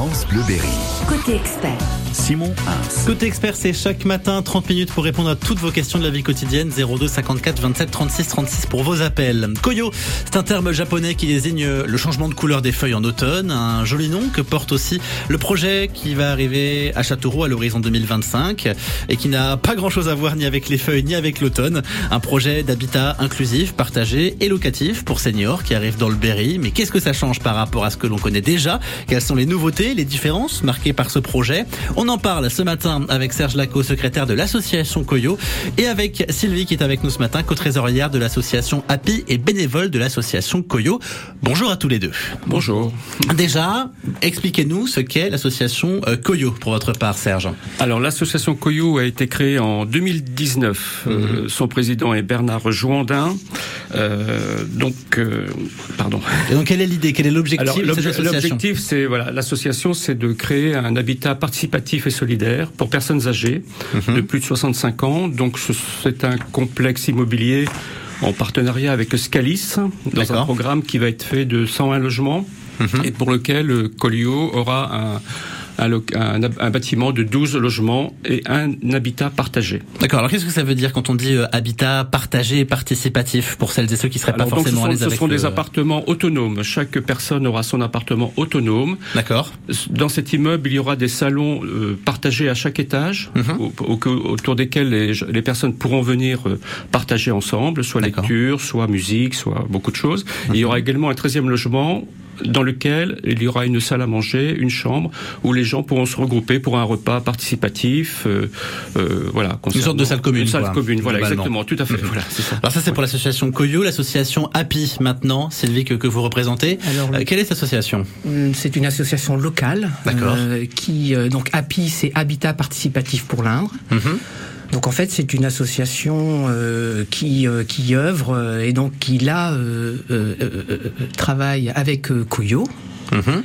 France Bleu Berry. Côté expert. Simon. Côté expert, c'est chaque matin 30 minutes pour répondre à toutes vos questions de la vie quotidienne. 02 54 27 36 36 pour vos appels. Koyo, c'est un terme japonais qui désigne le changement de couleur des feuilles en automne. Un joli nom que porte aussi le projet qui va arriver à Châteauroux à l'horizon 2025 et qui n'a pas grand chose à voir ni avec les feuilles ni avec l'automne. Un projet d'habitat inclusif, partagé et locatif pour seniors qui arrive dans le Berry. Mais qu'est-ce que ça change par rapport à ce que l'on connaît déjà? Quelles sont les nouveautés, les différences marquées par ce projet On en parle ce matin avec Serge Laco, secrétaire de l'association Coyo, et avec Sylvie qui est avec nous ce matin, co-trésorière de l'association Happy et bénévole de l'association Coyo. Bonjour à tous les deux. Bonjour. Déjà, expliquez-nous ce qu'est l'association euh, Coyo pour votre part, Serge. Alors l'association Coyo a été créée en 2019. Euh, son président est Bernard Jouandin. Euh, donc, euh, pardon. Et donc, quelle est l'idée? Quel est l'objectif l'objectif, c'est voilà, l'association, c'est de créer un habitat participatif et solidaire pour personnes âgées Mhm. de plus de 65 ans. Donc ce- c'est un complexe immobilier en partenariat avec Scalis dans un programme qui va être fait de 101 logements Mhm. et pour lequel euh, Colio aura un, un, loc- un- un bâtiment de 12 logements et un habitat partagé. D'accord. Alors, qu'est-ce que ça veut dire quand on dit euh, habitat partagé et participatif pour celles et ceux qui seraient Alors, pas donc, ce forcément à sont, l'aise ce sont des le- appartements autonomes. Chaque personne aura son appartement autonome. D'accord. Dans cet immeuble, il y aura des salons euh, partagés à chaque étage, Mhm. au- au- autour desquels les, les personnes pourront venir euh, partager ensemble, soit. Mhm. lecture, soit musique, soit beaucoup de choses. Il y aura également un 13e logement dans lequel il y aura une salle à manger, une chambre, où les gens pourront se regrouper pour un repas participatif. euh, euh, voilà, Une sorte de salle commune, Une salle quoi, commune, voilà, exactement, tout à fait. Voilà, c'est ça. Alors ça c'est pour l'association Coyo, l'association Happy maintenant, Sylvie que, que vous représentez. Alors, Euh, quelle est cette association? Hum, C'est une association locale D'accord. euh, qui euh, donc Happy c'est Habitat Participatif pour l'Indre. Mhm. Donc en fait c'est une association euh, qui euh, qui œuvre euh, et donc qui là travaille avec. Mhm.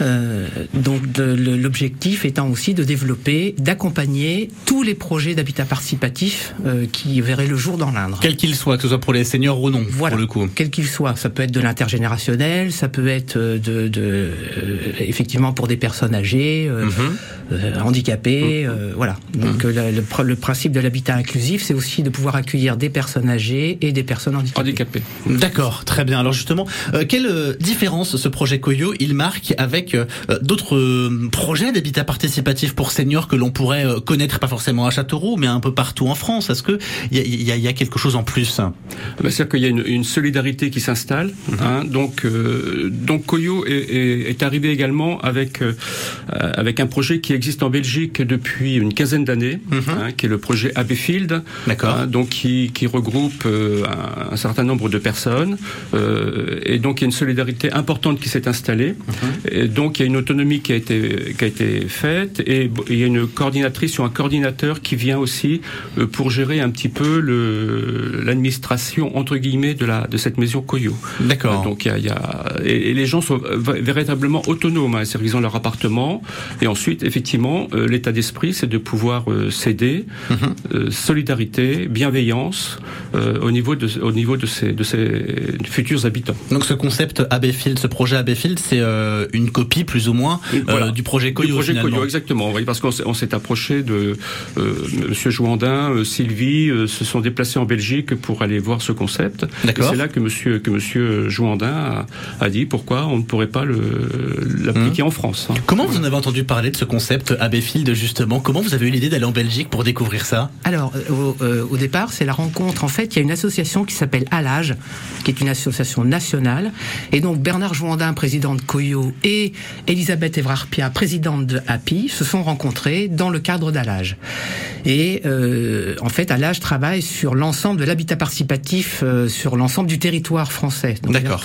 Euh, donc l'objectif étant aussi de développer, d'accompagner tous les projets d'habitat participatif euh, qui verraient le jour dans l'Indre. Quel qu'il soit, que ce soit pour les seniors ou non, Voilà. pour le coup. Quel qu'il soit, ça peut être de l'intergénérationnel, ça peut être euh, de, de euh, effectivement pour des personnes âgées, euh, Mhm. euh, handicapées, euh, voilà. Donc la- le, le principe de l'habitat inclusif, c'est aussi de pouvoir accueillir des personnes âgées et des personnes handicapées. Handicapé. D'accord, très bien. Alors justement, euh, quelle euh, différence ce projet Coyo il marque avec euh, d'autres euh, projets d'habitat participatif pour seniors que l'on pourrait euh, connaître pas forcément à Châteauroux, mais un peu partout en France Est-ce que il y a, y y quelque chose en plus? Ben, C'est-à-dire qu'il y a une, une solidarité qui s'installe. hein. donc, euh, donc Coyo est, est- est arrivé également avec euh, avec un projet qui existe en Belgique depuis une quinzaine d'années, hein, qui est le projet Abbeyfield. D'accord. hein, donc qui, qui regroupe euh, un, un certain nombre de personnes. Et donc il y a une solidarité importante qui s'est installée. Et donc il y a une autonomie qui a été qui a été faite et il y a une coordinatrice ou un coordinateur qui vient aussi euh, pour gérer un petit peu le l'administration entre guillemets de la de cette maison Coyo. D'accord. Donc il y a, il y a- et, et les gens sont véritablement autonomes, hein, ont leur appartement et ensuite effectivement euh, l'état d'esprit c'est de pouvoir euh, s'aider, Mhm. euh, solidarité, bienveillance euh, au niveau de au niveau de ces de ces futurs habitants. Donc ce concept Abbeyfield, ce projet Abbeyfield, c'est euh, une copie plus ou moins euh, Voilà. du projet Du Coyo projet finalement. Coyo, exactement. Oui, parce qu'on s'est- approché de euh, Monsieur Jouandin, euh, Sylvie, euh, se sont déplacés en Belgique pour aller voir ce concept. C'est là que Monsieur que Monsieur Jouandin a, a dit pourquoi on ne pourrait pas l'appliquer Hum. en France. hein. Comment vous en avez entendu parler de ce concept Abbeyfield justement? Comment vous avez eu l'idée d'aller en Belgique pour découvrir ça? Alors, au, euh, au départ, c'est la rencontre. En fait, il y a une association qui s'appelle Alage, qui est une association nationale. Et donc, Bernard Jouandin, président de Coyo, et Elisabeth Evrard-Pia, présidente de Happy, se sont rencontrés dans le cadre d'Alage. Et euh, en fait, Alage travaille sur l'ensemble de l'habitat participatif euh, sur l'ensemble du territoire français. D'accord.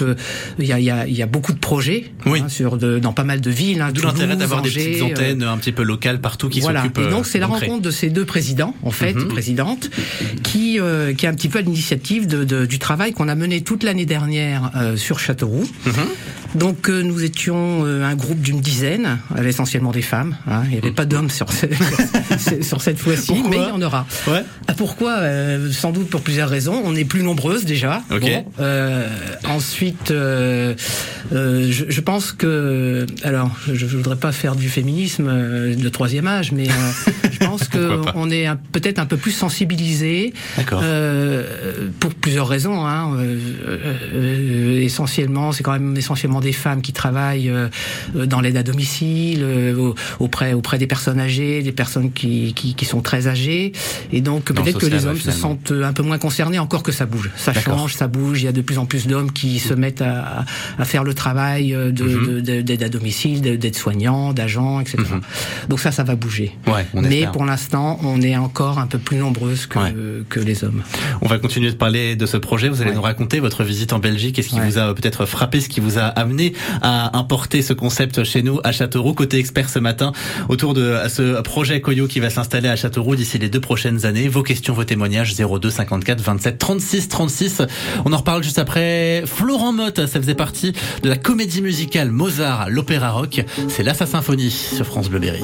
Il y a, y, a, y a beaucoup de projets Oui. hein, sur de, dans pas mal de villes. Hein, D'où l'intérêt d'avoir des petites euh, antennes un petit peu locales partout qui voilà. s'occupent. Et donc euh, c'est la rencontre de ces deux présidents, en fait, Mhm. présidentes, qui euh, qui est un petit peu à l'initiative de, de- du travail qu'on a mené toute l'année dernière euh, sur Châteauroux. Mhm. Donc euh, nous étions euh, un groupe d'une dizaine, essentiellement des femmes. Hein. Il n'y avait pas d'hommes sur, sur cette fois-ci, mais il y en aura. Ouais. Ah, pourquoi euh, Sans doute pour plusieurs raisons. On est plus nombreuses déjà. Okay. Bon, ensuite, je, je, pense que, alors, je, ne voudrais pas faire du féminisme de troisième âge, mais je pense qu'on est peut-être un peu plus sensibilisé. pour plusieurs raisons. Hein. essentiellement, c'est quand même essentiellement des femmes qui travaillent euh, dans l'aide à domicile, euh, auprès auprès des personnes âgées, des personnes qui, qui, qui sont très âgées, et donc peut-être que les hommes se sentent un peu moins concernés, encore que ça bouge, ça change, ça bouge. Il y a de plus en plus d'hommes qui se mettent à, à faire le travail euh, mhm. de d'aide à domicile, d'aide soignants, d'agents, etc. Mhm. Donc ça, ça va bouger. Ouais, Mais pour l'instant, on est encore un peu plus nombreuses que, que les hommes. On va continuer de parler de ce projet. Vous allez nous raconter votre visite en Belgique et ce qui vous a peut-être frappé, ce qui vous a amené à importer ce concept chez nous à Châteauroux. Côté expert ce matin autour de ce projet Coyo qui va s'installer à Châteauroux d'ici les deux prochaines années. Vos questions, vos témoignages 02 54 27 36 36. On en reparle juste après. Florent Motte, ça faisait partie de la comédie musicale Mozart, l'opéra rock. C'est là sa symphonie sur France Bleu Berry.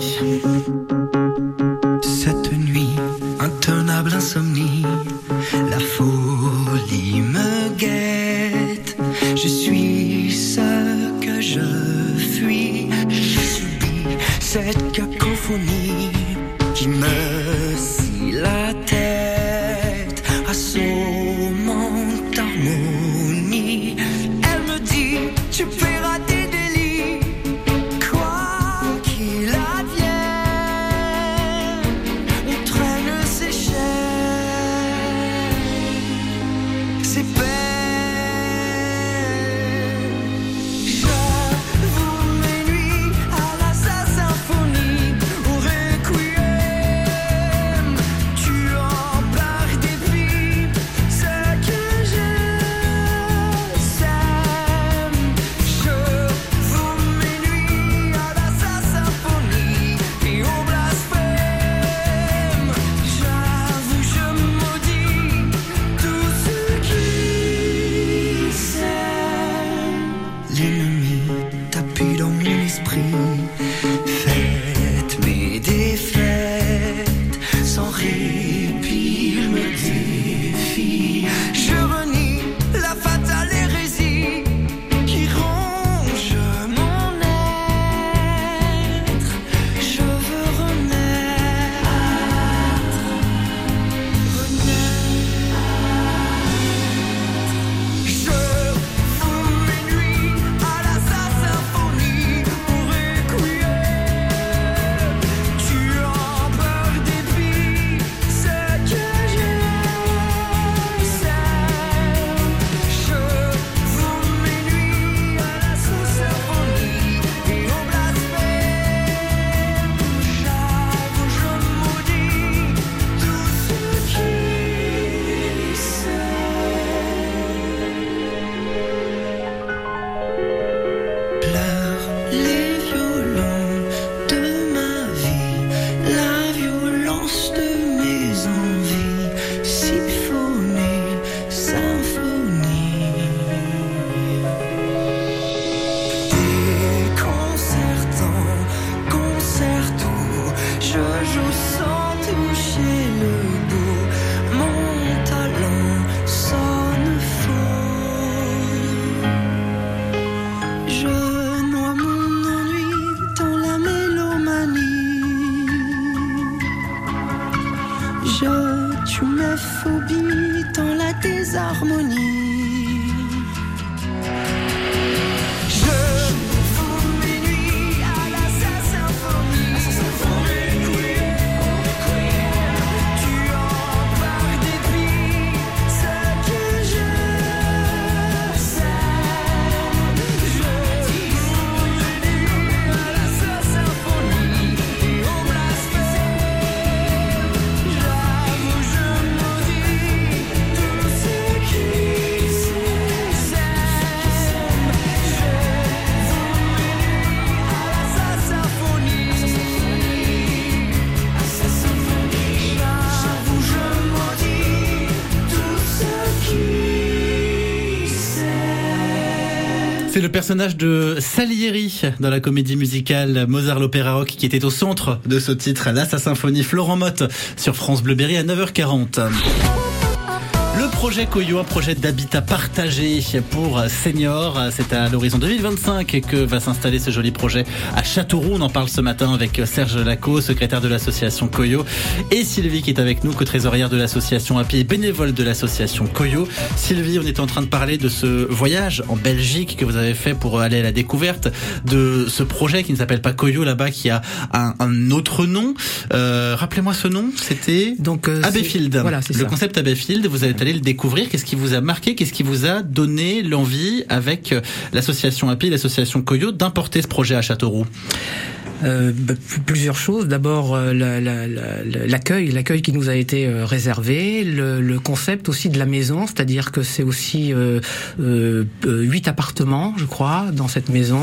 Je tue mes phobies dans la désharmonie. C'est le personnage de Salieri dans la comédie musicale Mozart l'opéra rock qui était au centre de ce titre, là sa symphonie Florent Motte sur France Bleu Berry à 9h40. Projet Coyo, un projet d'habitat partagé pour seniors. C'est à l'horizon 2025 que va s'installer ce joli projet à Châteauroux. On en parle ce matin avec Serge Lacot, secrétaire de l'association Coyo, et Sylvie qui est avec nous, co-trésorière de l'association API et bénévole de l'association Coyo. Sylvie, on est en train de parler de ce voyage en Belgique que vous avez fait pour aller à la découverte de ce projet qui ne s'appelle pas Coyo là-bas, qui a un, un autre nom. Euh, Rappelez-moi ce nom, c'était Donc, euh, Abbeyfield. Voilà, c'est le ça. concept Abbeyfield, vous êtes allé le découvrir. Qu'est-ce qui vous a marqué Qu'est-ce qui vous a donné l'envie, avec euh, l'association API, l'association Coyo, d'importer ce projet à Châteauroux Euh, bah, plusieurs choses. D'abord euh, la- la- la- la- l'accueil, l'accueil qui nous a été euh, réservé, le, le concept aussi de la maison, c'est-à-dire que c'est aussi euh, euh, euh, huit appartements, je crois, dans cette maison,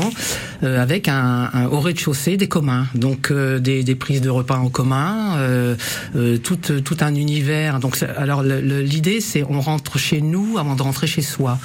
avec un, un au rez-de-chaussée des communs, donc euh, des, des prises de repas en commun, euh, euh, tout, tout un univers. Donc alors l'idée c'est on rentre chez nous avant de rentrer chez soi.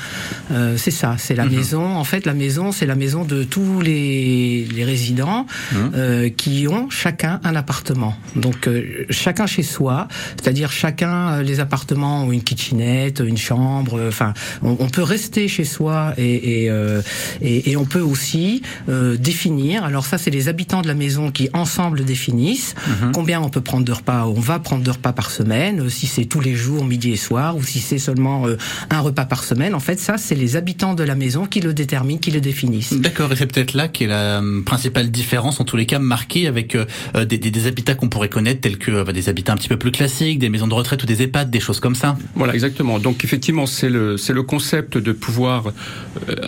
Euh, c'est ça, c'est la maison. En fait, la maison, c'est la maison de tous les, les résidents euh, qui ont chacun un appartement. Donc euh, chacun chez soi, c'est-à-dire chacun euh, les appartements ont une kitchenette, une chambre. euh, Enfin, on, on peut rester chez soi et et, euh, et, et on peut aussi euh, définir. Alors ça, c'est les habitants de la maison qui ensemble définissent combien on peut prendre de repas. On va prendre de repas par semaine, si c'est tous les jours, midi et soir, ou si c'est seulement euh, un repas par semaine. En fait, ça, c'est les habitants de la maison qui le déterminent, qui le définissent. D'accord, et c'est peut-être là qu'est la principale différence, en tous les cas marquée avec euh, euh, des, habitats qu'on pourrait connaître, tels que euh, bah, des habitats un petit peu plus classiques, des maisons de retraite ou des EHPAD, des choses comme ça. Voilà, exactement. Donc effectivement, c'est le concept de pouvoir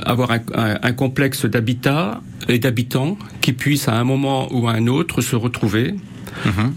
avoir un, complexe d'habitat et d'habitants qui puissent à un moment ou à un autre se retrouver.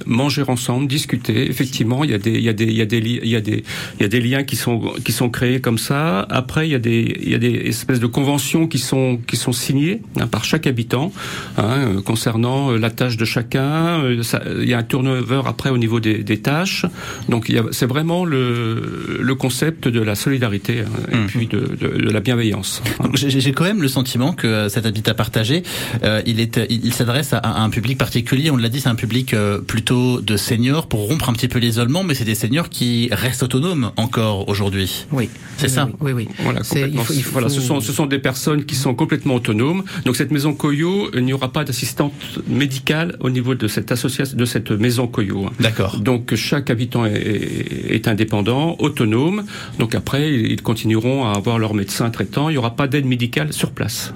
Manger ensemble, discuter. Effectivement, il y a des, il y a des, il y a des, il y a des, il y a des liens qui sont, qui sont créés comme ça. Après, il y a des, il y a des espèces de conventions qui sont, qui sont signées hein, par chaque habitant hein, concernant euh, la tâche de chacun. Euh, ça- il y a un turnover après au niveau des, des tâches. Donc, c'est vraiment le, le concept de la solidarité hein, et puis de, de, de la bienveillance. J'ai quand même le sentiment que euh, cet habitat partagé, euh, il est, il, il s'adresse à, à un public particulier. On l'a dit, c'est un public euh, plutôt de seniors pour rompre un petit peu l'isolement, mais c'est des seniors qui restent autonomes encore aujourd'hui. Oui, C'est Oui, ça? Oui, oui. Voilà, C'est- il complètement. faut- il faut- voilà, ce sont ce sont des personnes qui sont complètement autonomes. Donc cette maison Coyo, il n'y aura pas d'assistante médicale au niveau de cette association, de cette maison Coyo. hein. D'accord. Donc chaque habitant est, indépendant, autonome. Donc après, ils continueront à avoir leur médecin traitant. Il n'y aura pas d'aide médicale sur place.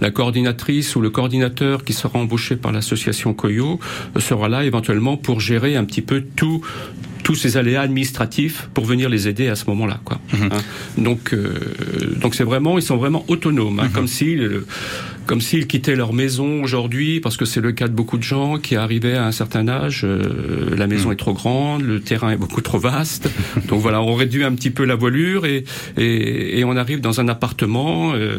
La coordinatrice ou le coordinateur qui sera embauché par l'association Coyo euh, sera là éventuellement pour gérer un petit peu tout tous ces aléas administratifs pour venir les aider à ce moment-là, quoi. Hein. Donc, euh, donc c'est vraiment, ils sont vraiment autonomes, hein, comme s'ils, comme s'ils quittaient leur maison aujourd'hui, parce que c'est le cas de beaucoup de gens qui arrivaient à un certain âge. euh, la maison est trop grande, le terrain est beaucoup trop vaste. donc voilà, on réduit un petit peu la voilure et et, et on arrive dans un appartement, euh,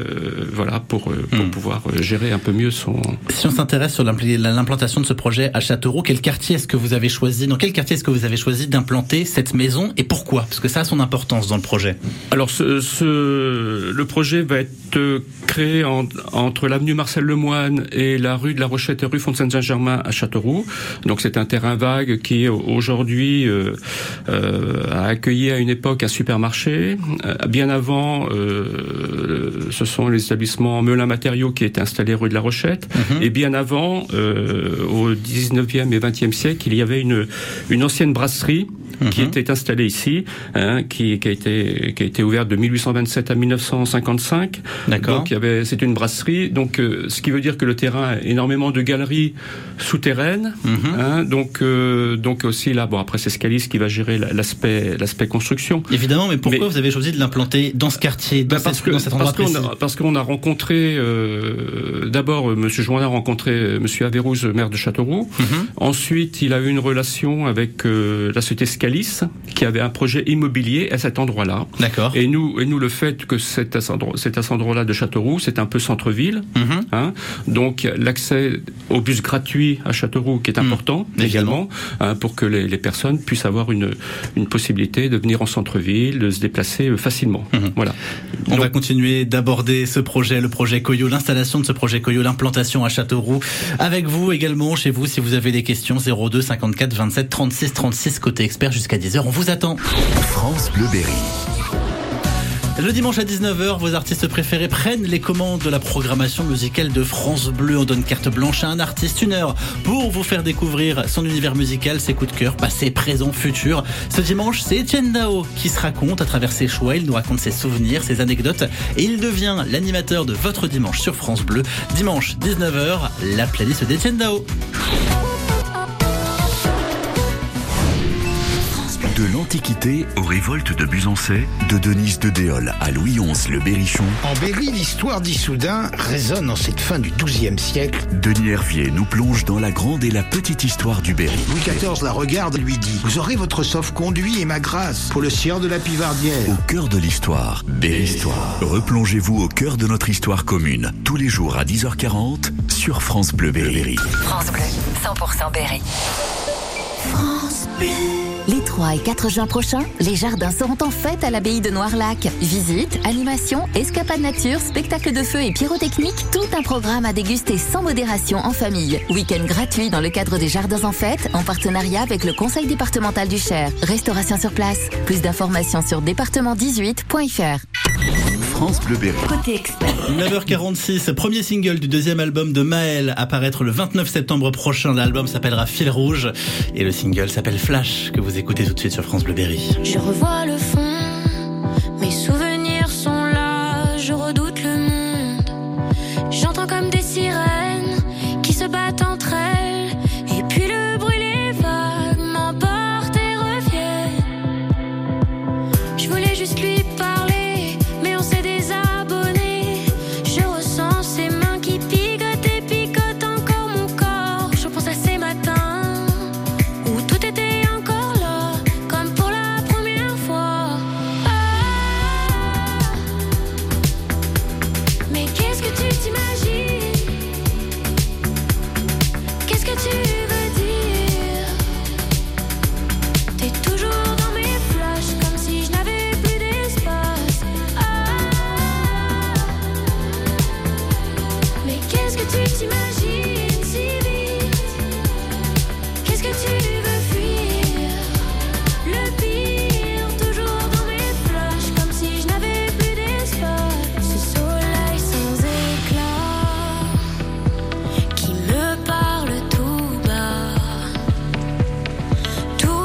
voilà, pour pour pouvoir gérer un peu mieux son. Si on s'intéresse sur l'impl- l'implantation de ce projet à Châteauroux, quel quartier est-ce que vous avez choisi? Dans quel quartier est-ce que vous avez choisi d'implanter cette maison et pourquoi? Parce que ça a son importance dans le projet. Alors, ce, ce- le projet va être euh, créé en- entre l'avenue Marcel Lemoine et la rue de la Rochette et rue Fontaine-Saint-Germain à Châteauroux. Donc, c'est un terrain vague qui aujourd'hui euh, euh, a accueilli à une époque un supermarché. Bien avant, euh, ce sont les établissements Melun Matériaux qui étaient installés rue de la Rochette. Et bien avant, au 19e et 20e siècle, il y avait une, une ancienne brasserie qui était installée ici, hein, qui, qui a été qui a été ouverte de 1827 à 1955. D'accord. Donc il y avait c'est une brasserie. Donc euh, ce qui veut dire que le terrain a énormément de galeries souterraines. hein, donc euh, donc aussi là bon après c'est Scalis qui va gérer la- l'aspect l'aspect construction. Évidemment, mais pourquoi Mais- vous avez choisi de l'implanter dans ce quartier, dans, Ben, parce cette- que dans cet endroit parce qu'on a, parce qu'on a rencontré euh, d'abord Monsieur Joindin a rencontré Monsieur Averrouz, maire de Châteauroux. Mhm. Ensuite, il a eu une relation avec la société Scalis Qui avait un projet immobilier à cet endroit-là. D'accord. Et nous, et nous, le fait que c'est à cet endroit-là de Châteauroux, c'est un peu centre-ville. Mhm. hein. donc l'accès au bus gratuit à Châteauroux qui est important Mmh. également. également, hein, pour que les, les personnes puissent avoir une, une possibilité de venir en centre-ville, de se déplacer euh, facilement. Voilà. Mhm. On Donc, va continuer d'aborder ce projet, le projet Coyo, l'installation de ce projet Coyo, l'implantation à Châteauroux. Avec vous également, chez vous, si vous avez des questions, 02 54 27 36 36, côté expert jusqu'à 10h. On vous attend. France Bleu Berry. Le dimanche à 19h, vos artistes préférés prennent les commandes de la programmation musicale de France Bleu. On donne carte blanche à un artiste une heure pour vous faire découvrir son univers musical, ses coups de cœur, passé, présent, futur. Ce dimanche, c'est Etienne Dao qui se raconte à travers ses choix. Il nous raconte ses souvenirs, ses anecdotes et il devient l'animateur de votre dimanche sur France Bleu. Dimanche 19h, la playlist d'Etienne Dao. l'Antiquité aux révoltes de Busancais, de Denise de Déol à Louis XI le Berrichon, En Berry, l'histoire d'Issoudun résonne en cette fin du XIIe siècle. Denis Hervier nous plonge dans la grande et la petite histoire du Berry. Louis XIV la regarde et lui dit Vous aurez votre sauf-conduit et ma grâce pour le sieur de la Pivardière. Au cœur de l'histoire, Berry-Histoire. Replongez-vous au cœur de notre histoire commune, tous les jours à 10h40 sur France Bleu Berry. France Bleu, 100% Berry. France Bleu. Les 3 et 4 juin prochains, les jardins seront en fête à l'abbaye de Noirlac. Visites, animations, escapades nature, spectacles de feu et pyrotechnique, tout un programme à déguster sans modération en famille. Week-end gratuit dans le cadre des jardins en fête, en partenariat avec le conseil départemental du Cher. Restauration sur place. Plus d'informations sur département18.fr. France Bleu Berry. Côté expert. 9h46, premier single du deuxième album de Maël, apparaître le 29 septembre prochain. L'album s'appellera Fil Rouge et le single s'appelle Flash, que vous écoutez tout de suite sur France Bleu Berry. Je revois le fond, mes souvenirs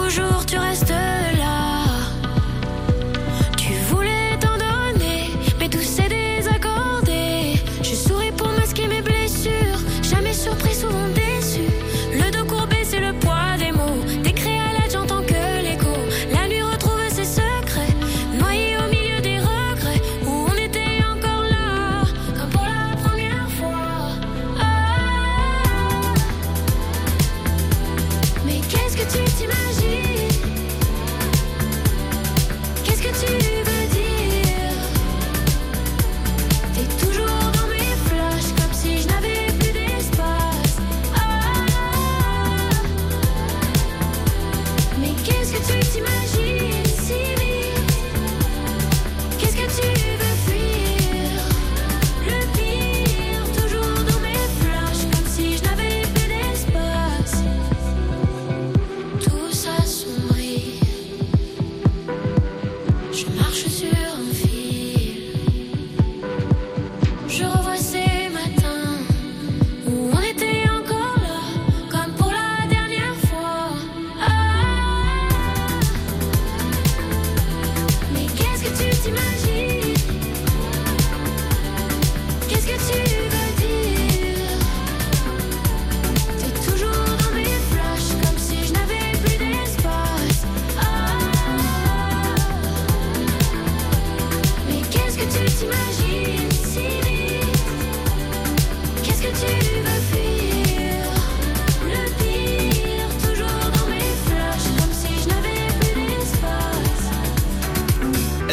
toujours, tu restes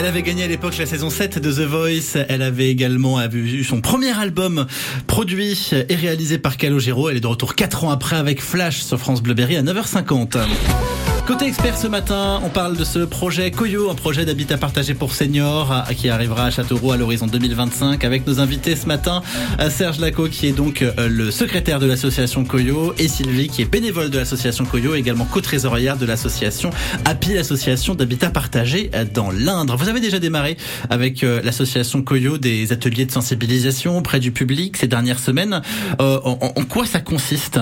Elle avait gagné à l'époque la saison 7 de The Voice. Elle avait également eu son premier album produit et réalisé par Calogero. Elle est de retour 4 ans après avec Flash sur France Bleuberry à 9h50. Côté expert ce matin, on parle de ce projet Koyo, un projet d'habitat partagé pour seniors qui arrivera à Châteauroux à l'horizon 2025 avec nos invités ce matin, euh, Serge Lacot qui est donc euh, le secrétaire de l'association Koyo et Sylvie qui est bénévole de l'association Koyo, également co-trésorière de l'association API, l'association d'habitat partagé euh, dans l'Indre. Vous avez déjà démarré avec l'association Koyo des ateliers de sensibilisation auprès du public ces dernières semaines. En, quoi ça consiste?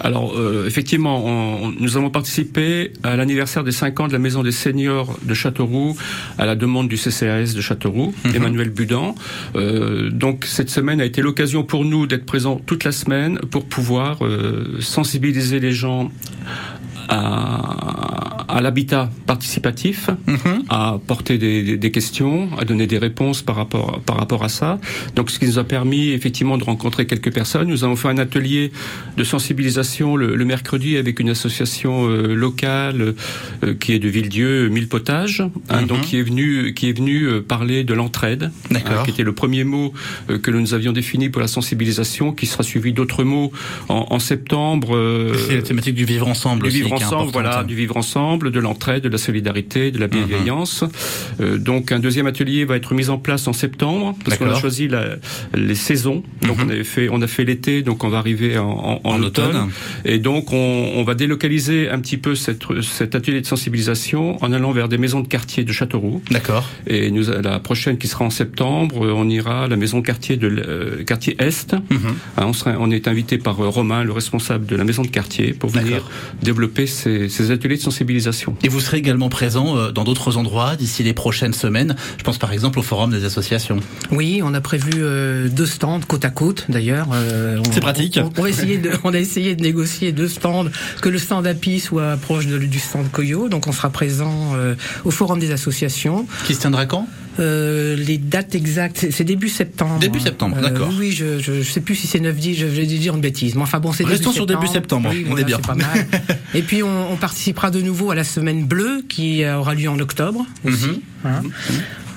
Alors, euh, effectivement, nous avons participé à l'anniversaire des 5 ans de la Maison des Seniors de Châteauroux, à la demande du CCAS de Châteauroux, Emmanuel Budan. Euh, donc, cette semaine a été l'occasion pour nous d'être présents toute la semaine pour pouvoir euh, sensibiliser les gens à, à l'habitat participatif, à porter des, des- des questions, à donner des réponses par rapport, par rapport à ça. Donc, ce qui nous a permis effectivement de rencontrer quelques personnes. Nous avons fait un atelier de sensibilisation le, le mercredi avec une association euh, locale euh, qui est de Villedieu, Mille Potages, hein, donc qui est venu qui est venu euh, parler de l'entraide, hein, qui était le premier mot euh, que nous avions défini pour la sensibilisation, qui sera suivi d'autres mots en, en septembre. euh, C'est la thématique du vivre ensemble du aussi, vivre ensemble, voilà, du vivre ensemble, de l'entraide, de la solidarité, de la bienveillance. Euh, donc un deuxième atelier va être mis en place en septembre parce qu'on a choisi la- les saisons. Donc on avait fait, on a fait l'été, donc on va arriver en, en- en En automne. automne. Et donc on, on va délocaliser un petit peu cette, cet atelier de sensibilisation en allant vers des maisons de quartier de Châteauroux. D'accord. Et nous, la prochaine qui sera en septembre, euh, on ira à la maison quartier de euh, quartier Est. Mhm. Hein, on, sera, on est invité par Romain, le responsable de la maison de quartier, pour venir développer ces, ces ateliers de sensibilisation. Et vous serez également présent euh, dans d'autres endroits d'ici les prochaines semaines. Je pense par exemple au forum des associations. Oui, on a prévu euh, deux stands côte à côte d'ailleurs. Euh, C'est pratique. On, on va essayer de, on a essayé de négocier deux stands, que le stand API soit proche de- du stand Koyo. Donc on sera présent au forum des associations. Qui se tiendra quand? Euh, les dates exactes, c'est- début septembre. Début septembre, Euh, d'accord. Oui, je, je, je sais plus si c'est 9-10, je, je vais dire une bêtise. Mais enfin bon, c'est Restons début sur début septembre, Oui, on voilà, est bien. c'est pas mal. Et puis on, on participera de nouveau à la semaine bleue qui euh, aura lieu en octobre aussi. Hein.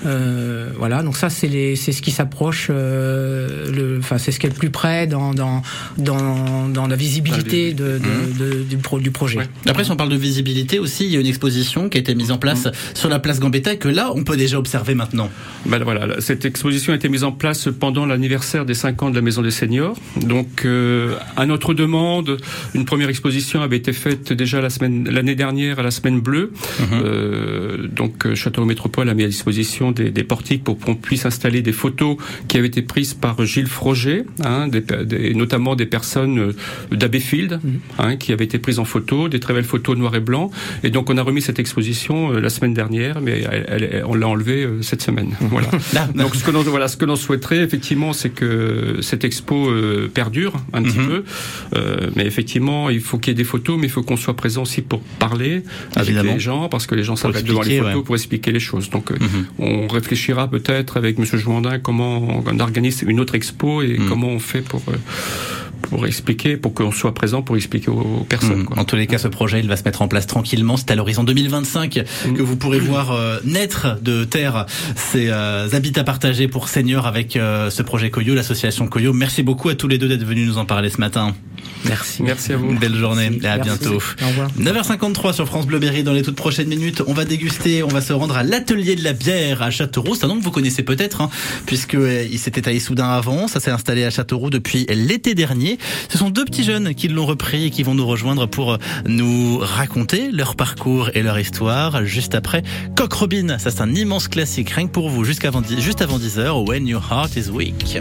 Euh, voilà, donc ça c'est les, c'est ce qui s'approche, euh, le, enfin c'est ce qui est le plus près dans dans dans, dans la visibilité de, de- de- du, pro, du projet. Après, si on parle de visibilité aussi, il y a une exposition qui a été mise en place sur la place Gambetta et que là, on peut déjà observer maintenant. Ben voilà, là, cette exposition a été mise en place pendant l'anniversaire des 5 ans de la Maison des Seniors. Donc, euh, à notre demande, une première exposition avait été faite déjà la semaine, l'année dernière à la Semaine Bleue. Euh, donc, Château Métropole a mis à disposition des, des portiques pour qu'on puisse installer des photos qui avaient été prises par Gilles Froger, hein, des, des- notamment des personnes euh, d'Abbeyfield, hein, qui avaient été prises en photo, des très belles photos noir et blanc. Et donc, on a remis cette exposition euh, la semaine dernière, mais elle- elle- on l'a enlevée euh, cette semaine. Voilà. Là, Donc ce que l'on voilà ce que l'on souhaiterait effectivement c'est que cette expo perdure un petit Mhm. peu Euh, mais effectivement il faut qu'il y ait des photos mais il faut qu'on soit présent aussi pour parler avec les gens parce que les gens s'arrêtent devant les photos ouais. pour expliquer les choses donc Mhm. On réfléchira peut-être avec monsieur Jouandin comment on organise une autre expo et Mhm. comment on fait pour euh, pour expliquer pour qu'on soit présent pour expliquer aux, aux personnes Mhm. quoi. En tous les cas, ce projet, il va se mettre en place tranquillement. C'est à l'horizon 2025 que vous pourrez voir euh, naître de terre ces euh, habitats partagés pour seniors avec euh, ce projet Koyo, l'association Koyo. Merci beaucoup à tous les deux d'être venus nous en parler ce matin. Merci. merci à vous Une belle journée et à Merci. bientôt. Au revoir. 9h53 sur France Bleu Berry. Dans les toutes prochaines minutes, on va déguster, on va se rendre à l'atelier de la bière à Châteauroux. C'est un nom que vous connaissez peut-être, hein, puisque euh, il s'était à Issoudun avant. Ça s'est installé à Châteauroux depuis l'été dernier. Ce sont deux petits jeunes qui l'ont repris et qui vont nous rejoindre pour euh, nous raconter leur parcours et leur histoire. Juste après, Coq Robin. Ça, c'est un immense classique, rien que pour vous, juste avant 10h. When your heart is weak.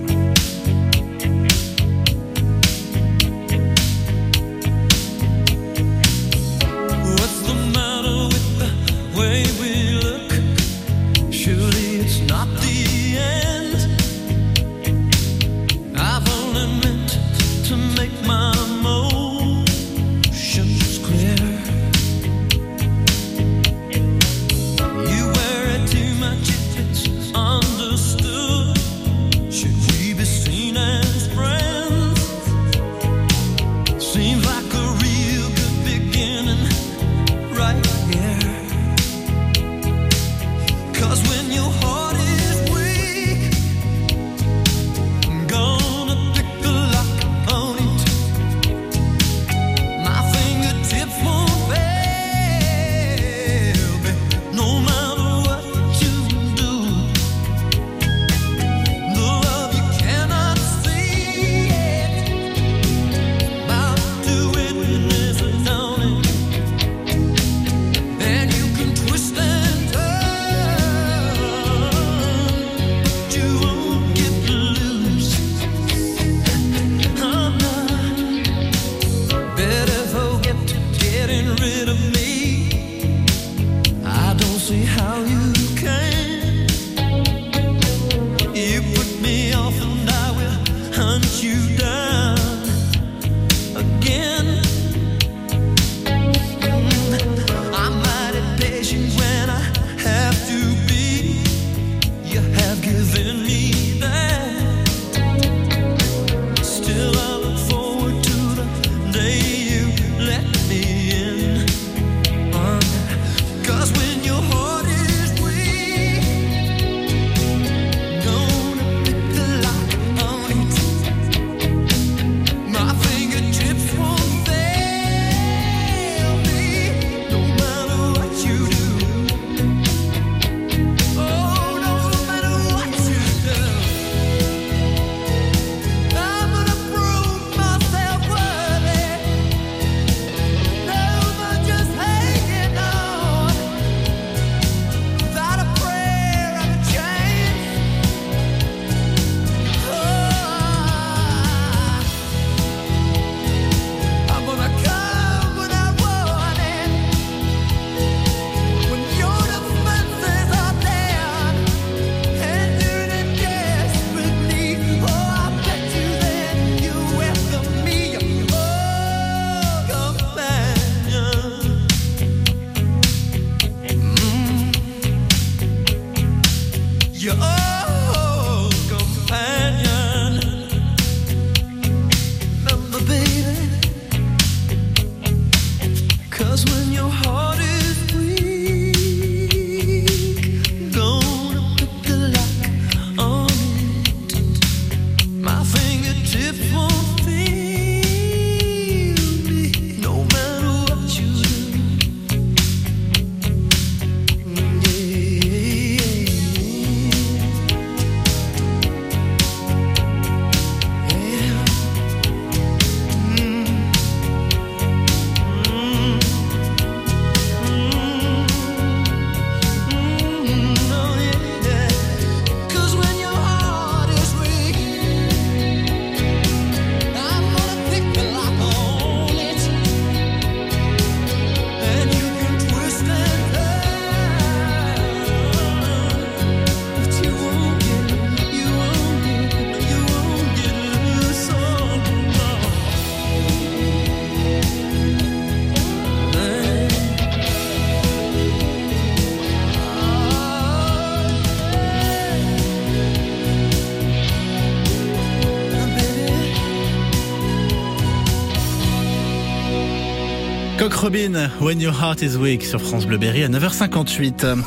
Robin, When Your Heart is Weak sur France Bleu Berry à 9h58.